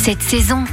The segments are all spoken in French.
cette saison.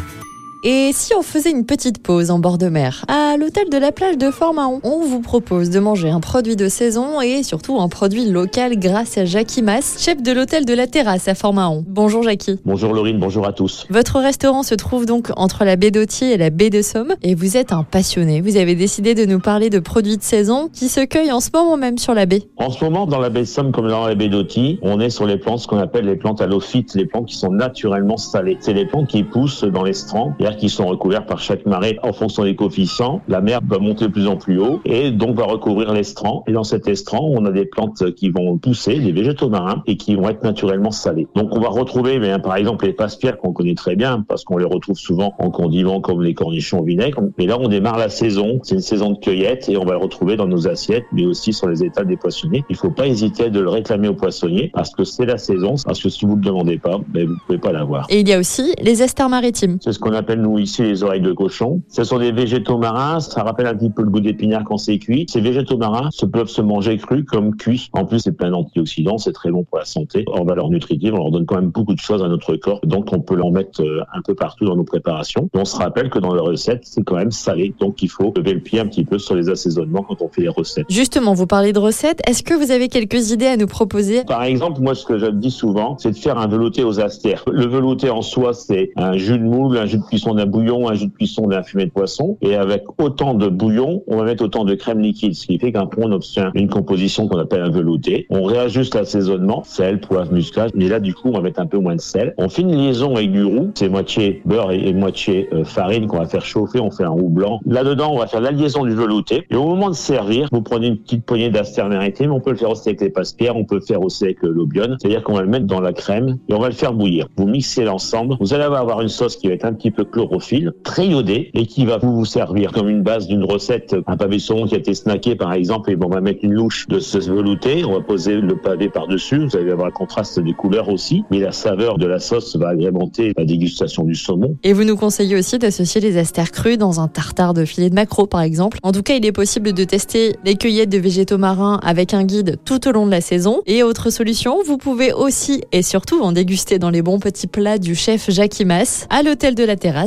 Et si on faisait une petite pause en bord de mer À l'hôtel de la plage de Fort-Mahon, on vous propose de manger un produit de saison et surtout un produit local grâce à Jackie Mass, chef de l'hôtel de la terrasse à Fort-Mahon. Bonjour Jackie. Bonjour Laurine, bonjour à tous. Votre restaurant se trouve donc entre la baie d'Autier et la baie de Somme et vous êtes un passionné. Vous avez décidé de nous parler de produits de saison qui se cueillent en ce moment même sur la baie. En ce moment, dans la baie de Somme comme dans la baie d'Autier, on est sur les plantes, ce qu'on appelle les plantes halophytes, les plantes qui sont naturellement salées. C'est les plantes qui poussent dans les strands, c'est-à-dire qui sont recouvertes par chaque marée en fonction des coefficients. La mer va monter de plus en plus haut et donc va recouvrir l'estran. Et dans cet estran, on a des plantes qui vont pousser, des végétaux marins, et qui vont être naturellement salés. Donc on va retrouver, mais, par exemple, les passe-pierres qu'on connaît très bien, parce qu'on les retrouve souvent en condiment comme les cornichons au vinaigre. Mais là, on démarre la saison. C'est une saison de cueillette et on va le retrouver dans nos assiettes, mais aussi sur les étals des poissonniers. Il faut pas hésiter de le réclamer aux poissonniers parce que c'est la saison. Parce que si vous ne le demandez pas, ben, vous pouvez pas l'avoir. Et il y a aussi les esters maritimes. C'est ce qu'on appelle nous ici les oreilles de cochon. Ce sont des végétaux marins, ça rappelle un petit peu le goût d'épinard quand c'est cuit. Ces végétaux marins se peuvent se manger crus comme cuits. En plus, c'est plein d'antioxydants, c'est très bon pour la santé. En valeur nutritive, on leur donne quand même beaucoup de choses à notre corps, donc on peut l'en mettre euh, un peu partout dans nos préparations. Et on se rappelle que dans les recettes, c'est quand même salé, donc il faut lever le pied un petit peu sur les assaisonnements quand on fait les recettes. Justement, vous parlez de recettes. Est-ce que vous avez quelques idées à nous proposer? Par exemple, moi, ce que je dis souvent, c'est de faire un velouté aux astères. Le velouté en soi, c'est un jus de moule, un jus de cuisson d'un bouillon, un jus de cuisson d'un fumet de poisson. Et avec autant de bouillon, on va mettre autant de crème liquide, ce qui fait qu'un on obtient une composition qu'on appelle un velouté. On réajuste l'assaisonnement, sel, poivre, muscade. Mais là, du coup, on va mettre un peu moins de sel. On fait une liaison avec du roux. C'est moitié beurre et, moitié euh, farine qu'on va faire chauffer. On fait un roux blanc. Là-dedans, on va faire la liaison du velouté. Et au moment de servir, vous prenez une petite poignée d'astère maritime. On peut le faire aussi avec les passe-pierres. On peut le faire aussi avec euh. C'est-à-dire qu'on va le mettre dans la crème et on va le faire bouillir. Vous mixez l'ensemble. Vous allez avoir une sauce qui va être un petit peu chlorophylle, très iodée et qui va vous servir comme une base d'une recette. Un pavé saumon qui a été snacké, par exemple, et bon, on va mettre une louche de ce velouté. On va poser le pavé par-dessus. Vous allez avoir le contraste des couleurs aussi. Mais la saveur de la sauce va agrémenter la dégustation du saumon. Et vous nous conseillez aussi d'associer les astères crus dans un tartare de filet de maquereau, par exemple. En tout cas, il est possible de tester les cueillettes de végétaux marins avec un guide tout au long de la saison. Et autre solution, vous pouvez aussi et surtout en déguster dans les bons petits plats du chef Jackie Mass à l'hôtel de la terrasse